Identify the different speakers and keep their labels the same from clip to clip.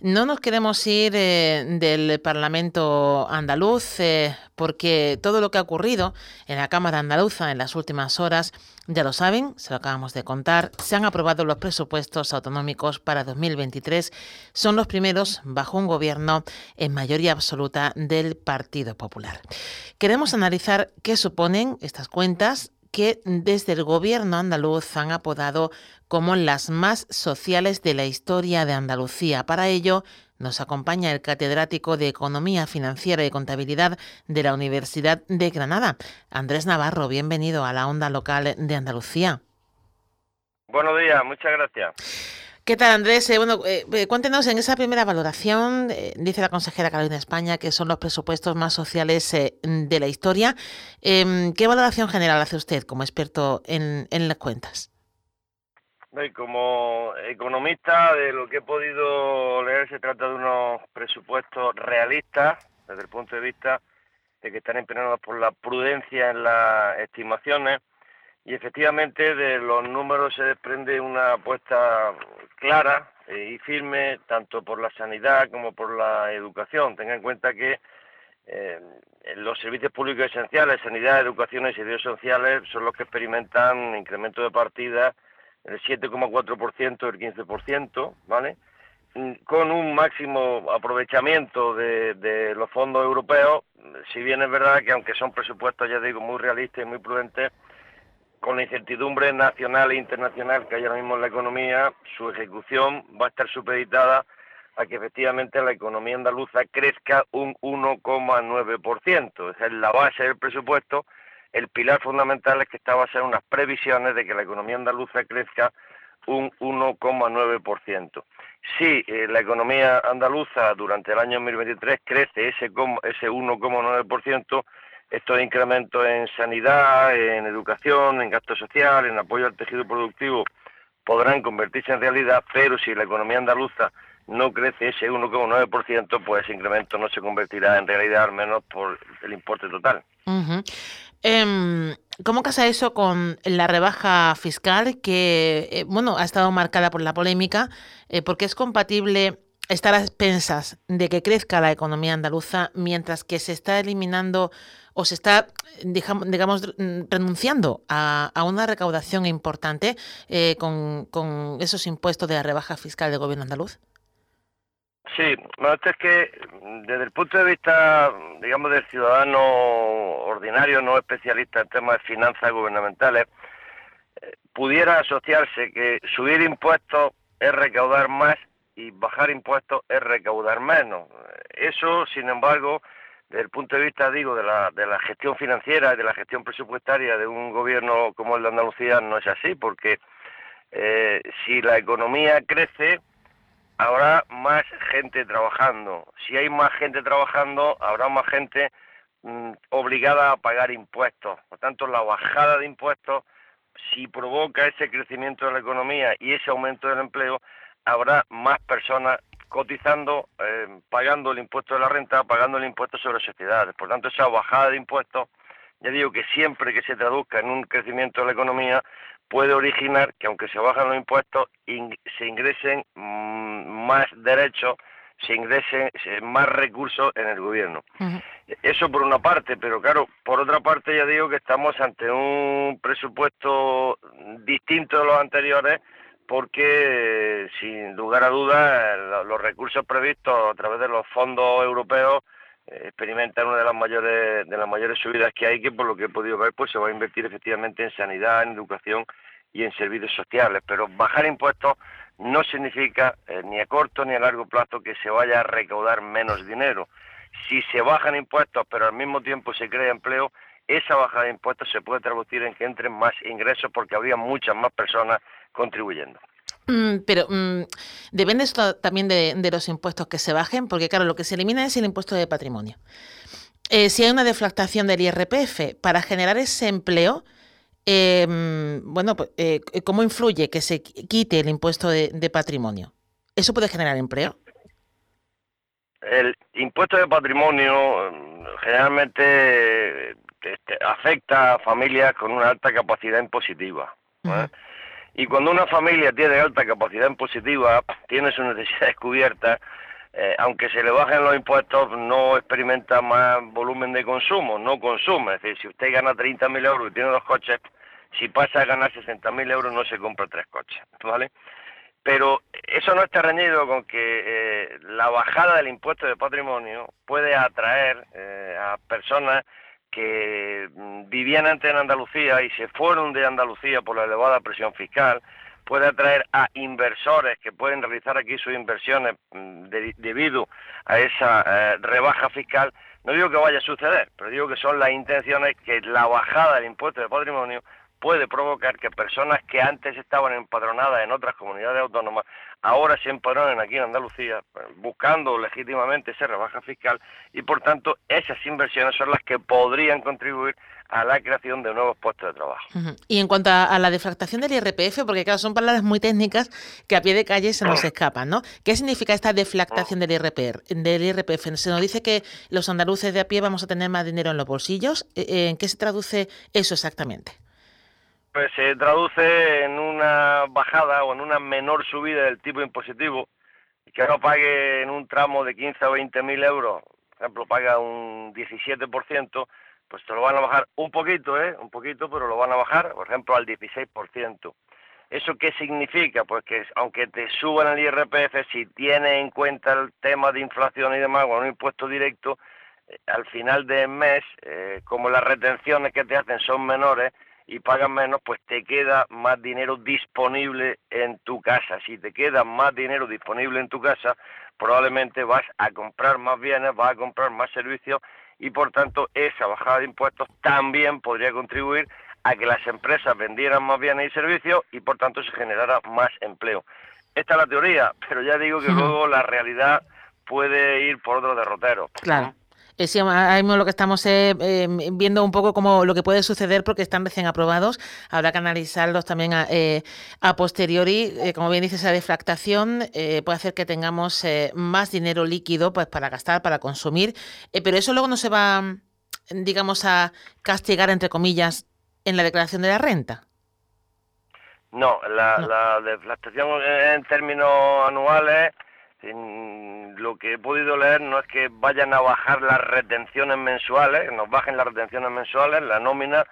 Speaker 1: No nos queremos ir eh, del Parlamento andaluz eh, porque todo lo que ha ocurrido en la Cámara andaluza en las últimas horas, ya lo saben, se lo acabamos de contar, se han aprobado los presupuestos autonómicos para 2023. Son los primeros bajo un gobierno en mayoría absoluta del Partido Popular. Queremos analizar qué suponen estas cuentas que desde el gobierno andaluz han apodado como las más sociales de la historia de Andalucía. Para ello, nos acompaña el catedrático de Economía Financiera y Contabilidad de la Universidad de Granada, Andrés Navarro. Bienvenido a la onda local de Andalucía.
Speaker 2: Buenos días, muchas gracias.
Speaker 1: ¿Qué tal, Andrés? Eh, bueno, eh, eh, cuéntenos en esa primera valoración, dice la consejera Carolina España, que son los presupuestos más sociales de la historia. Em, ¿Qué valoración general hace usted como experto en, en las cuentas?
Speaker 2: Como economista, de lo que he podido leer, se trata de unos presupuestos realistas desde el punto de vista de que están empeñados por la prudencia en las estimaciones y efectivamente de los números se desprende una apuesta clara eh, y firme tanto por la sanidad como por la educación. Tenga en cuenta que eh, los servicios públicos esenciales, sanidad, educación y servicios sociales son los que experimentan incremento de partida el 7,4%, el 15%, ¿vale? Con un máximo aprovechamiento de, de, los fondos europeos, si bien es verdad que aunque son presupuestos, ya digo, muy realistas y muy prudentes, con la incertidumbre nacional e internacional que hay ahora mismo en la economía, su ejecución va a estar supeditada a que efectivamente la economía andaluza crezca un 1,9%. Esa es la base del presupuesto. El pilar fundamental es que está basado en unas previsiones de que la economía andaluza crezca un 1,9%. Si eh, la economía andaluza durante el año 2023 crece ese, ese 1,9%, estos incrementos en sanidad, en educación, en gasto social, en apoyo al tejido productivo podrán convertirse en realidad, pero si la economía andaluza no crece ese 1,9%, pues ese incremento no se convertirá en realidad, al menos por el importe total.
Speaker 1: Em, ¿Cómo casa eso con la rebaja fiscal que, eh, bueno, ha estado marcada por la polémica? Eh, porque es compatible estar a expensas de que crezca la economía andaluza mientras que se está eliminando o se está, digamos, renunciando a, una recaudación importante eh, con, esos impuestos de la rebaja fiscal del gobierno andaluz?
Speaker 2: Sí, bueno, esto es que desde el punto de vista, digamos, del ciudadano ordinario, no especialista en temas de finanzas gubernamentales, eh, pudiera asociarse que subir impuestos es recaudar más y bajar impuestos es recaudar menos. Eso, sin embargo, desde el punto de vista, digo, de la, de la gestión financiera y de la gestión presupuestaria de un gobierno como el de Andalucía, no es así, porque eh, si la economía crece, habrá más gente trabajando. Si hay más gente trabajando, habrá más gente mm, obligada a pagar impuestos. Por tanto, la bajada de impuestos, si provoca ese crecimiento de la economía y ese aumento del empleo, habrá más personas cotizando, eh, pagando el impuesto de la renta, pagando el impuesto sobre sociedades. Por tanto, esa bajada de impuestos, ya digo que siempre que se traduzca en un crecimiento de la economía, puede originar que aunque se bajan los impuestos, se ingresen mm, más derechos, se ingresen más recursos en el gobierno. Eso por una parte, pero claro, por otra parte ya digo que estamos ante un presupuesto distinto de los anteriores, porque sin lugar a dudas los recursos previstos a través de los fondos europeos eh, experimentan una de las mayores de las mayores subidas que hay que por lo que he podido ver pues se va a invertir efectivamente en sanidad, en educación y en servicios sociales, pero bajar impuestos no significa eh, ni a corto ni a largo plazo que se vaya a recaudar menos dinero. Si se bajan impuestos pero al mismo tiempo se crea empleo, esa bajada de impuestos se puede traducir en que entren más ingresos porque habría muchas más personas contribuyendo.
Speaker 1: Mm, pero mm, depende esto también de, los impuestos que se bajen, porque claro, lo que se elimina es el impuesto de patrimonio. Eh, si hay una deflactación del IRPF para generar ese empleo, em, bueno, pues, eh, ¿cómo influye que se quite el impuesto de, patrimonio? ¿Eso puede generar empleo?
Speaker 2: El impuesto de patrimonio mm, generalmente este, afecta a familias con una alta capacidad impositiva. Y cuando una familia tiene alta capacidad impositiva, tiene sus necesidades cubiertas, eh, aunque se le bajen los impuestos, no experimenta más volumen de consumo, no consume. Es decir, si usted gana 30.000 euros y tiene dos coches, si pasa a ganar 60.000 euros no se compra tres coches, ¿vale? Pero eso no está reñido con que eh, la bajada del impuesto de patrimonio puede atraer eh, a personas que mm, vivían antes en Andalucía y se fueron de Andalucía por la elevada presión fiscal, puede atraer a inversores que pueden realizar aquí sus inversiones mm, debido a esa eh, rebaja fiscal. No digo que vaya a suceder, pero digo que son las intenciones que la bajada del impuesto de patrimonio puede provocar que personas que antes estaban empadronadas en otras comunidades autónomas ahora se empadronen aquí en Andalucía pues, buscando legítimamente esa rebaja fiscal y por tanto esas inversiones son las que podrían contribuir a la creación de nuevos puestos de trabajo.
Speaker 1: Y en cuanto a, la defractación del IRPF, porque claro, son palabras muy técnicas que a pie de calle se nos escapan, ¿no? ¿Qué significa esta deflactación del IRPF? Del IRPF? Se nos dice que los andaluces de a pie vamos a tener más dinero en los bolsillos. ¿En qué se traduce eso exactamente?
Speaker 2: Pues se traduce en una bajada o en una menor subida del tipo impositivo, que no pague en un tramo de 15 o 20 mil euros, por ejemplo, paga un 17%, pues te lo van a bajar un poquito, ¿eh? Un poquito, pero lo van a bajar, por ejemplo, al 16%. ¿Eso qué significa? Pues que aunque te suban el IRPF, si tienes en cuenta el tema de inflación y demás, con un impuesto directo, eh, al final del mes, eh, como las retenciones que te hacen son menores, y pagas menos, pues te queda más dinero disponible en tu casa. Si te queda más dinero disponible en tu casa, probablemente vas a comprar más bienes, vas a comprar más servicios y por tanto esa bajada de impuestos también podría contribuir a que las empresas vendieran más bienes y servicios y por tanto se generara más empleo. Esta es la teoría, pero ya digo que luego la realidad puede ir por otro derrotero.
Speaker 1: Claro. Eh, sí, ahora mismo lo que estamos eh, eh, viendo un poco como lo que puede suceder porque están recién aprobados. Habrá que analizarlos también a, a posteriori. como bien dice, esa defractación puede hacer que tengamos más dinero líquido pues, para gastar, para consumir. pero eso luego no se va, digamos, a castigar, entre comillas, en la declaración de la renta.
Speaker 2: No, la, la deflactación en términos anuales en lo que he podido leer no es que vayan a bajar las retenciones mensuales, nos bajen las retenciones mensuales, la nómina,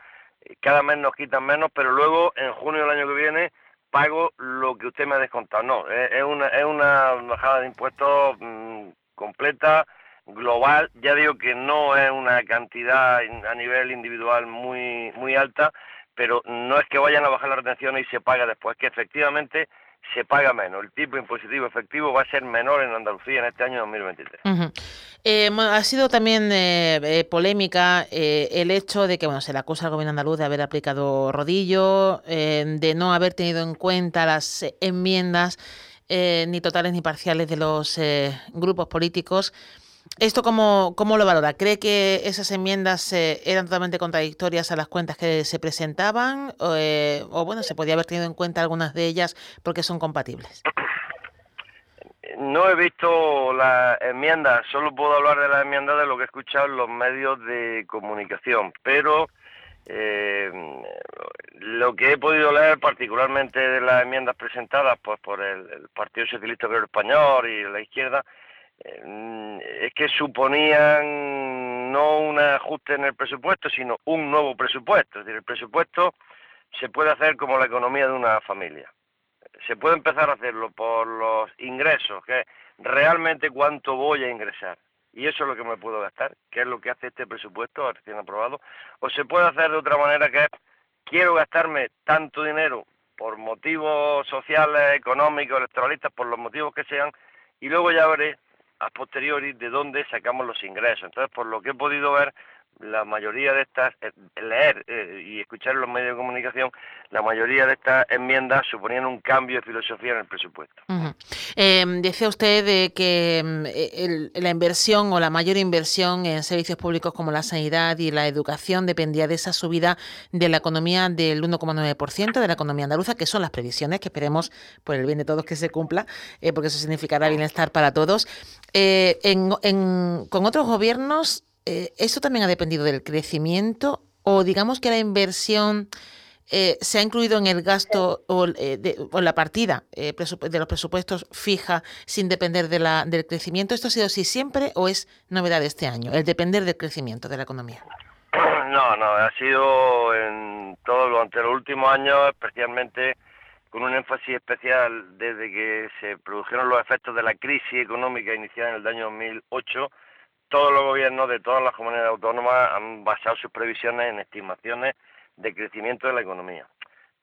Speaker 2: eh, cada mes nos quitan menos, pero luego en junio del año que viene pago lo que usted me ha descontado. No, es una, es una bajada de impuestos mm, completa, global. Ya digo que no es una cantidad a nivel individual muy, muy alta, pero no es que vayan a bajar las retenciones y se paga después, que efectivamente se paga menos. El tipo impositivo efectivo va a ser menor en Andalucía en este año 2023.
Speaker 1: Eh, ha sido también eh, eh, polémica el hecho de que bueno se le acusa al gobierno andaluz de haber aplicado rodillo, de no haber tenido en cuenta las enmiendas ni totales ni parciales de los grupos políticos. ¿Esto cómo, cómo, lo valora? ¿Cree que esas enmiendas eh, eran totalmente contradictorias a las cuentas que se presentaban? Eh, o, bueno, se podía haber tenido en cuenta algunas de ellas porque son compatibles?
Speaker 2: No he visto las enmiendas, solo puedo hablar de las enmiendas de lo que he escuchado en los medios de comunicación, pero eh, lo que he podido leer particularmente de las enmiendas presentadas pues, por el, Partido Socialista Obrero Español y la izquierda, es que suponían no un ajuste en el presupuesto, sino un nuevo presupuesto. Es decir, el presupuesto se puede hacer como la economía de una familia. Se puede empezar a hacerlo por los ingresos, que es realmente cuánto voy a ingresar. Y eso es lo que me puedo gastar, que es lo que hace este presupuesto recién aprobado. O se puede hacer de otra manera, que es quiero gastarme tanto dinero por motivos sociales, económicos, electoralistas, por los motivos que sean, y luego ya veré a posteriori de dónde sacamos los ingresos. Entonces, por lo que he podido ver, la mayoría de estas, eh, leer eh, y escuchar en los medios de comunicación, la mayoría de estas enmiendas suponían un cambio de filosofía en el presupuesto.
Speaker 1: Em, decía usted de que em, e, la inversión o la mayor inversión en servicios públicos como la sanidad y la educación dependía de esa subida de la economía del 1,9% de la economía andaluza, que son las previsiones que esperemos por el bien de todos que se cumpla, eh, porque eso significará bienestar para todos. con otros gobiernos eh, ¿eso también ha dependido del crecimiento o digamos que la inversión eh, se ha incluido en el gasto o, eh, la partida de los presupuestos fija sin depender de la, del crecimiento. ¿Esto ha sido así siempre o es novedad de este año, el depender del crecimiento de la economía?
Speaker 2: No, no, ha sido en todo durante los últimos años, especialmente con un énfasis especial desde que se produjeron los efectos de la crisis económica iniciada en el año 2008, todos los gobiernos de todas las comunidades autónomas han basado sus previsiones en estimaciones de crecimiento de la economía.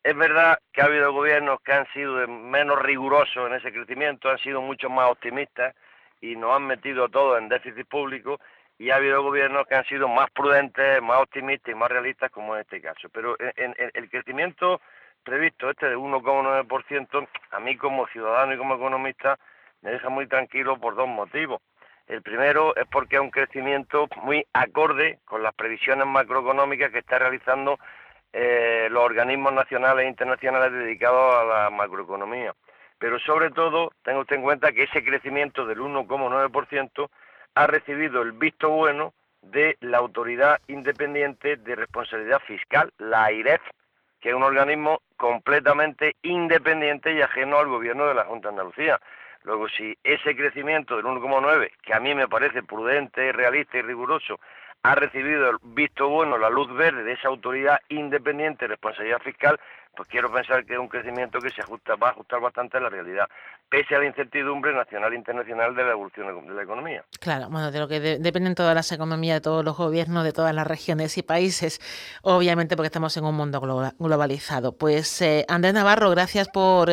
Speaker 2: Es verdad que ha habido gobiernos que han sido menos rigurosos en ese crecimiento, han sido mucho más optimistas y nos han metido todo en déficit público y ha habido gobiernos que han sido más prudentes, más optimistas y más realistas como en este caso. Pero en, el crecimiento previsto, este de 1,9%, a mí como ciudadano y como economista me deja muy tranquilo por dos motivos. El primero es porque es un crecimiento muy acorde con las previsiones macroeconómicas que está realizando eh, los organismos nacionales e internacionales dedicados a la macroeconomía. Pero sobre todo, tenga usted en cuenta que ese crecimiento del 1,9% ha recibido el visto bueno de la Autoridad Independiente de Responsabilidad Fiscal, la AIREF, que es un organismo completamente independiente y ajeno al gobierno de la Junta de Andalucía. Luego, si ese crecimiento del 1,9, que a mí me parece prudente, realista y riguroso, ha recibido el visto bueno, la luz verde de esa autoridad independiente de responsabilidad fiscal, pues quiero pensar que es un crecimiento que se ajusta, va a ajustar bastante a la realidad, pese a la incertidumbre nacional e internacional de la evolución de la economía.
Speaker 1: Claro, bueno, de lo que dependen todas las economías de todos los gobiernos, de todas las regiones y países, obviamente porque estamos en un mundo globalizado. Pues eh, Andrés Navarro, gracias por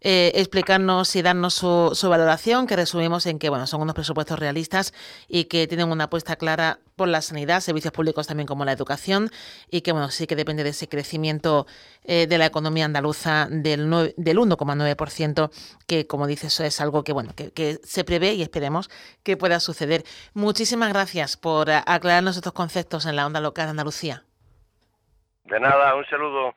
Speaker 1: eh, explicarnos y darnos su, su, valoración, que resumimos en que bueno, son unos presupuestos realistas y que tienen una apuesta clara por la sanidad, servicios públicos también como la educación, y que bueno, sí que depende de ese crecimiento eh, de la economía andaluza del, del 1,9%, que como dices es algo que bueno, que, que se prevé y esperemos que pueda suceder. Muchísimas gracias por aclararnos estos conceptos en la onda local de Andalucía.
Speaker 2: De nada, un saludo.